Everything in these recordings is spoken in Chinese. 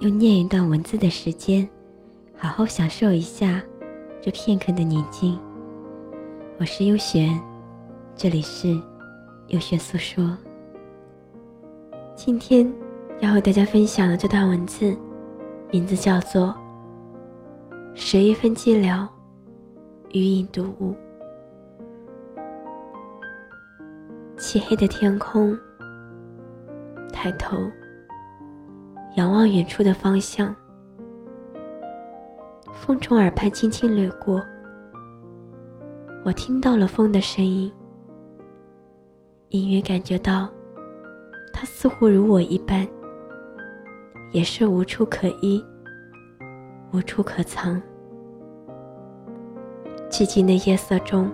用念一段文字的时间，好好享受一下这片刻的宁静。我是优璇，这里是优璇诉说。今天要和大家分享的这段文字，名字叫做《十一分寂寥，余影独舞》。漆黑的天空，抬头。仰望远处的方向，风从耳畔轻轻掠过，我听到了风的声音，隐约感觉到，它似乎如我一般，也是无处可依，无处可藏。寂静的夜色中，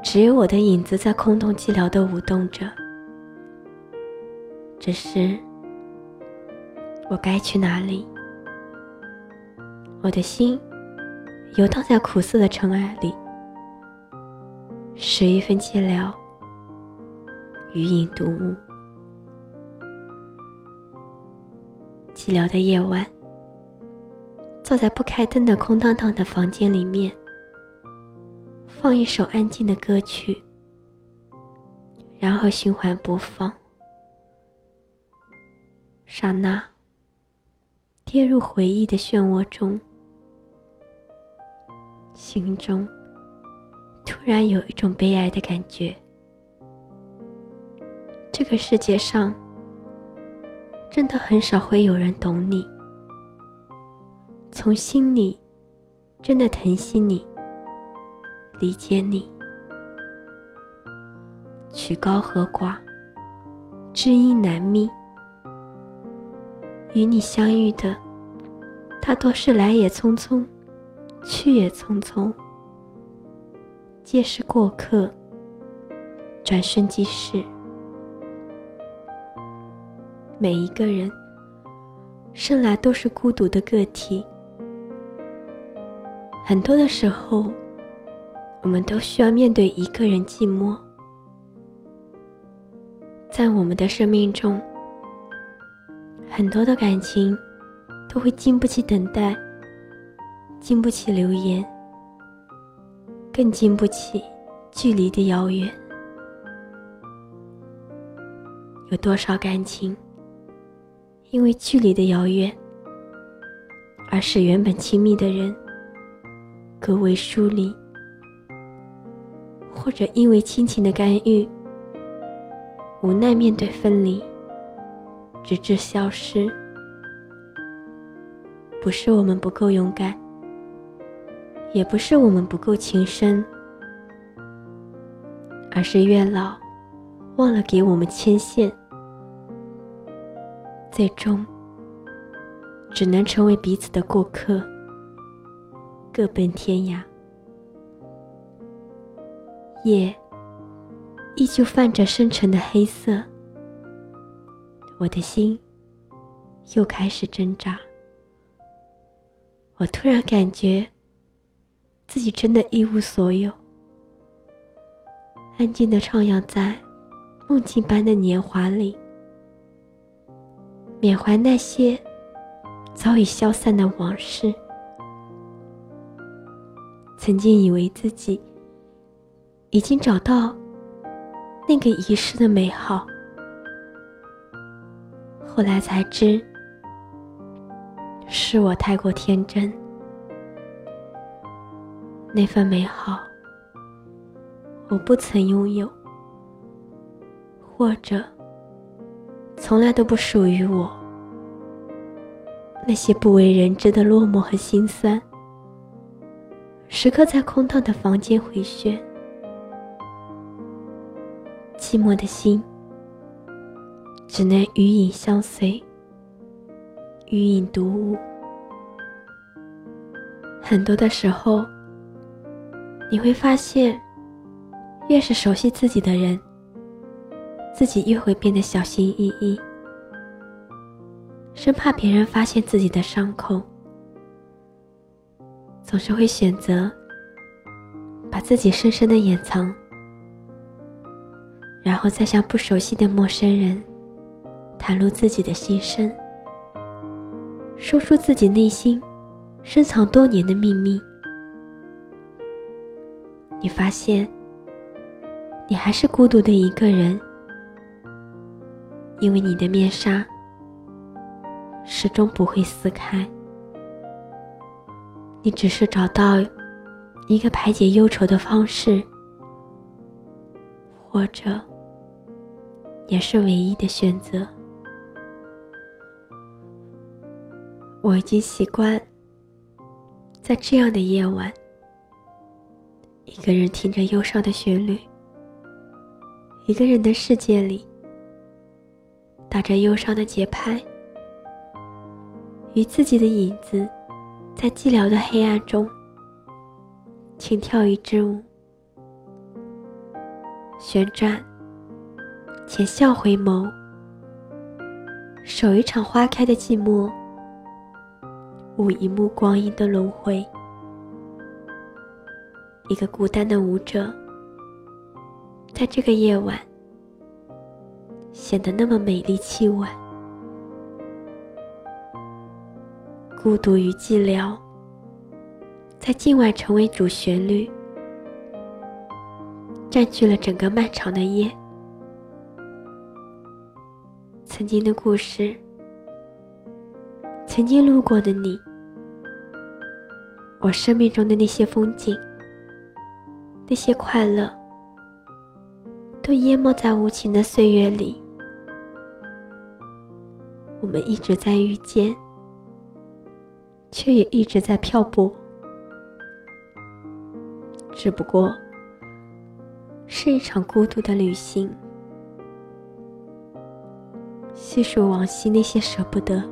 只有我的影子在空洞寂寥的舞动着，只是。我该去哪里？我的心游荡在苦涩的尘埃里，十一分寂寥，余影独舞。寂寥的夜晚，坐在不开灯的空荡荡的房间里面，放一首安静的歌曲，然后循环播放。刹那。跌入回忆的漩涡中，心中突然有一种悲哀的感觉。这个世界上真的很少会有人懂你，从心里真的疼惜你、理解你。曲高和寡，知音难觅。与你相遇的，大多是来也匆匆，去也匆匆，皆是过客，转瞬即逝。每一个人生来都是孤独的个体，很多的时候，我们都需要面对一个人寂寞，在我们的生命中。很多的感情都会经不起等待，经不起流言，更经不起距离的遥远。有多少感情因为距离的遥远，而使原本亲密的人格为疏离，或者因为亲情的干预，无奈面对分离。直至消失，不是我们不够勇敢，也不是我们不够情深，而是月老忘了给我们牵线，最终只能成为彼此的过客，各奔天涯。夜依旧泛着深沉的黑色。我的心又开始挣扎。我突然感觉自己真的一无所有，安静的徜徉在梦境般的年华里，缅怀那些早已消散的往事。曾经以为自己已经找到那个遗失的美好。后来才知，是我太过天真。那份美好，我不曾拥有，或者从来都不属于我。那些不为人知的落寞和心酸，时刻在空荡的房间回旋，寂寞的心。只能与影相随，余影独舞，很多的时候，你会发现，越是熟悉自己的人，自己越会变得小心翼翼，生怕别人发现自己的伤口，总是会选择把自己深深的掩藏，然后再向不熟悉的陌生人袒露自己的心声，说出自己内心。深藏多年的秘密，你发现，你还是孤独的一个人，因为你的面纱始终不会撕开。你只是找到一个排解忧愁的方式，或者也是唯一的选择。我已经习惯。在这样的夜晚，一个人听着忧伤的旋律，一个人的世界里，打着忧伤的节拍，与自己的影子，在寂寥的黑暗中，轻跳一支舞，旋转，浅笑回眸，守一场花开的寂寞。舞一幕光阴的轮回，一个孤单的舞者，在这个夜晚显得那么美丽凄婉。孤独与寂寥，在今晚成为主旋律，占据了整个漫长的夜。曾经的故事，曾经路过的你。我生命中的那些风景，那些快乐，都淹没在无情的岁月里。我们一直在遇见，却也一直在漂泊，只不过是一场孤独的旅行。细数往昔那些舍不得，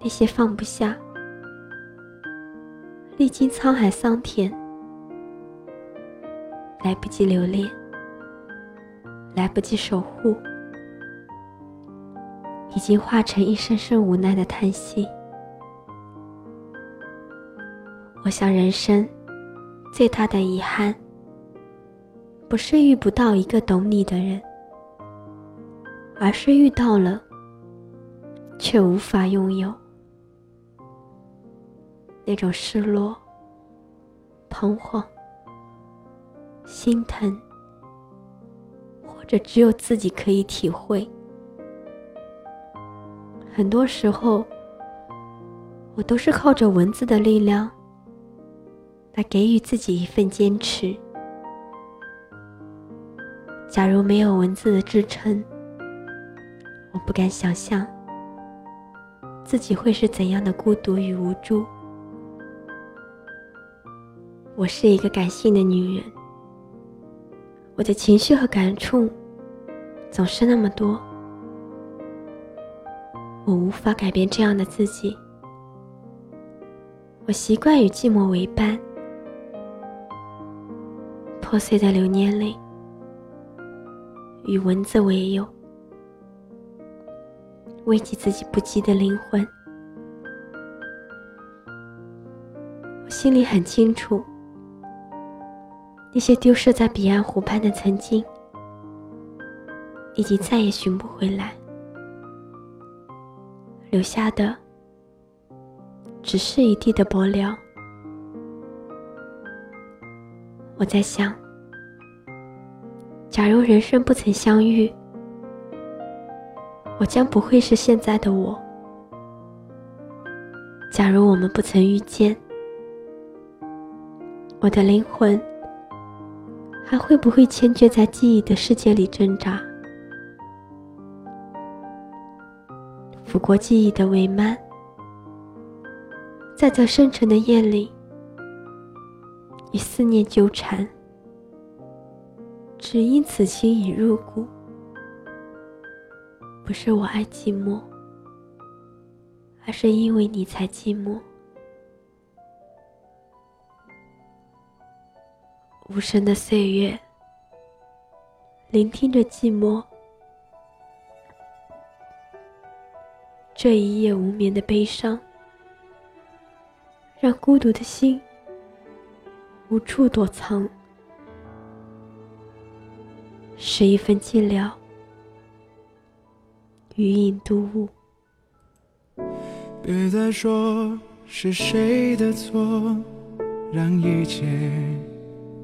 那些放不下。历经沧海桑田，来不及留恋，来不及守护，已经化成一声声无奈的叹息。我想，人生最大的遗憾，不是遇不到一个懂你的人，而是遇到了，却无法拥有。那种失落、彷徨、心疼，或者只有自己可以体会。很多时候，我都是靠着文字的力量，来给予自己一份坚持。假如没有文字的支撑，我不敢想象自己会是怎样的孤独与无助。我是一个感性的女人，我的情绪和感触总是那么多，我无法改变这样的自己。我习惯与寂寞为伴，破碎的流年里，与文字为友，慰藉自己不羁的灵魂。我心里很清楚。那些丢失在彼岸湖畔的曾经，已经再也寻不回来，留下的只是一地的薄凉。我在想，假如人生不曾相遇，我将不会是现在的我；假如我们不曾遇见，我的灵魂。还会不会牵倔在记忆的世界里挣扎？拂过记忆的帷幔，在这深沉的夜里，与思念纠缠，只因此情已入骨。不是我爱寂寞，而是因为你才寂寞。无声的岁月，聆听着寂寞，这一夜无眠的悲伤，让孤独的心无处躲藏，是一份寂寥，余音独舞。别再说是谁的错，让一切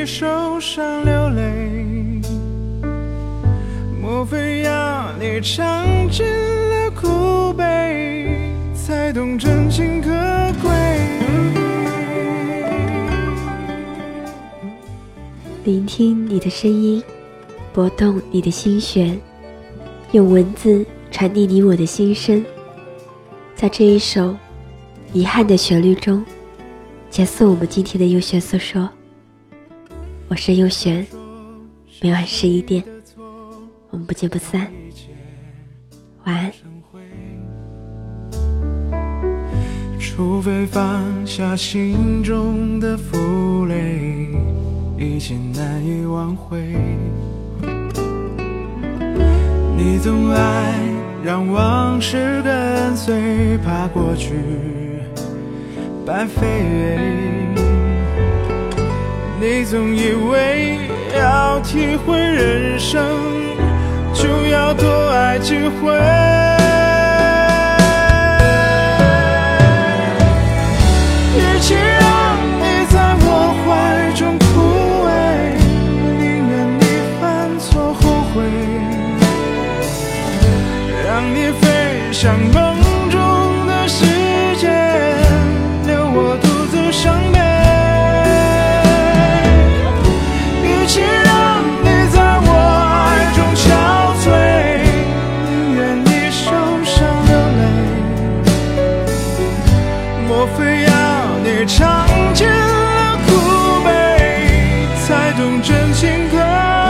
你受伤流泪。莫非要你尝尽了苦悲，才懂真情可贵？聆听你的声音，拨动你的心弦，用文字传递你我的心声，在这一首。遗憾的旋律中，结束我们今天的优选诉说。我是优璇，每晚十一点，我们不见不散。晚安。除非放下心中的负累，一切难以挽回。你总爱让往事跟随，怕过去。白费。你总以为要体会人生，就要多爱几回。与其莫非要你尝尽了苦悲，才懂真情可贵。